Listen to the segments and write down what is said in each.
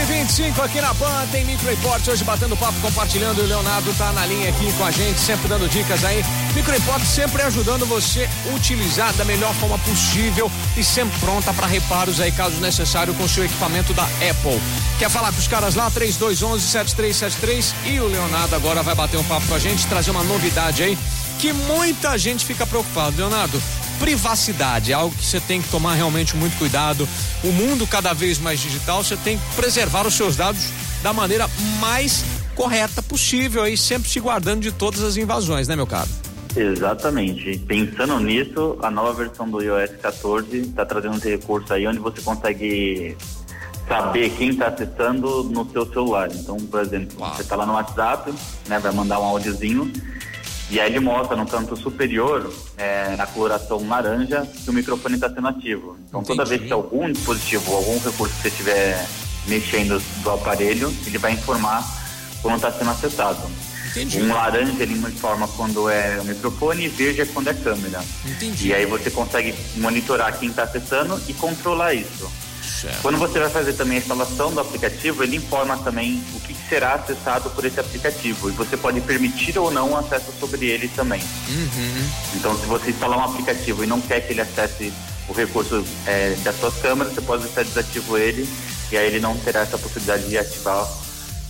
25 aqui na Pan, tem Micro hoje batendo papo, compartilhando. O Leonardo tá na linha aqui com a gente, sempre dando dicas aí. Micro sempre ajudando você a utilizar da melhor forma possível e sempre pronta para reparos aí, caso necessário, com seu equipamento da Apple. Quer falar com os caras lá? 3211-7373 e o Leonardo agora vai bater um papo com a gente, trazer uma novidade aí que muita gente fica preocupado. Leonardo, privacidade é algo que você tem que tomar realmente muito cuidado. O mundo cada vez mais digital, você tem que preservar os seus dados da maneira mais correta possível aí, sempre se guardando de todas as invasões, né, meu caro? Exatamente. Pensando nisso, a nova versão do iOS 14 está trazendo esse recurso aí onde você consegue saber quem está acessando no seu celular. Então, por exemplo, Uau. você está lá no WhatsApp, né, vai mandar um áudiozinho e aí ele mostra no canto superior, é, na coloração laranja, que o microfone está sendo ativo. Então Entendi. toda vez que algum dispositivo, algum recurso que você estiver mexendo do aparelho, ele vai informar quando está sendo acessado. Entendi. Um laranja ele informa quando é o microfone e verde é quando é câmera. Entendi. E aí você consegue monitorar quem está acessando e controlar isso. Certo. Quando você vai fazer também a instalação do aplicativo, ele informa também o que será acessado por esse aplicativo e você pode permitir ou não o acesso sobre ele também. Uhum. Então, se você instalar um aplicativo e não quer que ele acesse o recurso é, das suas câmeras, você pode deixar desativo ele e aí ele não terá essa possibilidade de ativar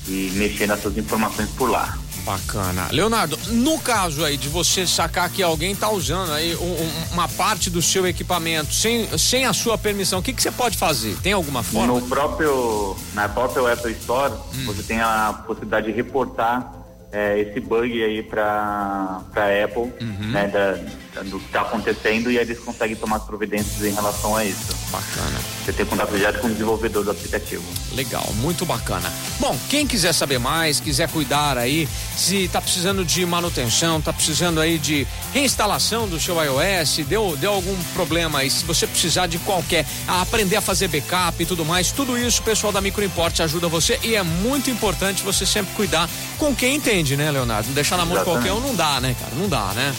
e mexer nas suas informações por lá. Bacana. Leonardo, no caso aí de você sacar que alguém está usando aí um, um, uma parte do seu equipamento sem, sem a sua permissão, o que, que você pode fazer? Tem alguma forma? No próprio, na própria Apple Store, hum. você tem a possibilidade de reportar é, esse bug aí para Apple, uhum. né, da, do que está acontecendo e eles conseguem tomar providências em relação a isso. Bacana. Você tem contato direto com o desenvolvedor do aplicativo. Legal, muito bacana. Bom, quem quiser saber mais, quiser cuidar aí, se está precisando de manutenção, está precisando aí de reinstalação do seu iOS, deu, deu algum problema aí, se você precisar de qualquer, aprender a fazer backup e tudo mais, tudo isso o pessoal da Microimport ajuda você e é muito importante você sempre cuidar com quem entende, né, Leonardo? Não deixar na mão de qualquer um não dá, né, cara? Não dá, né?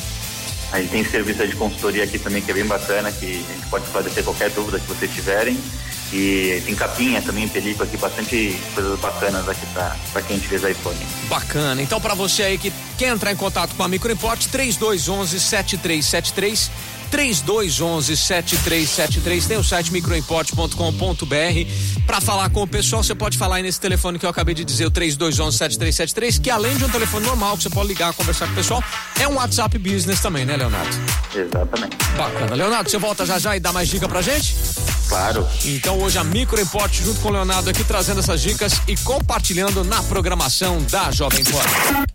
A gente tem serviço de consultoria aqui também que é bem bacana, que a gente pode esclarecer qualquer dúvida que vocês tiverem. E tem capinha também, película aqui, bastante coisas bacanas aqui para quem utiliza iPhone. Bacana. Então, para você aí que quer entrar em contato com a Microimport, 3211 7373 3211 7373 tem o site microimport.com.br para falar com o pessoal, você pode falar aí nesse telefone que eu acabei de dizer, o 3211 7373, que além de um telefone normal que você pode ligar, conversar com o pessoal, é um WhatsApp Business também, né, Leonardo? Exatamente. Bacana. Leonardo, você volta já já e dá mais dica pra gente? Claro. Então hoje a Micro Import junto com o Leonardo aqui trazendo essas dicas e compartilhando na programação da Jovem Pan.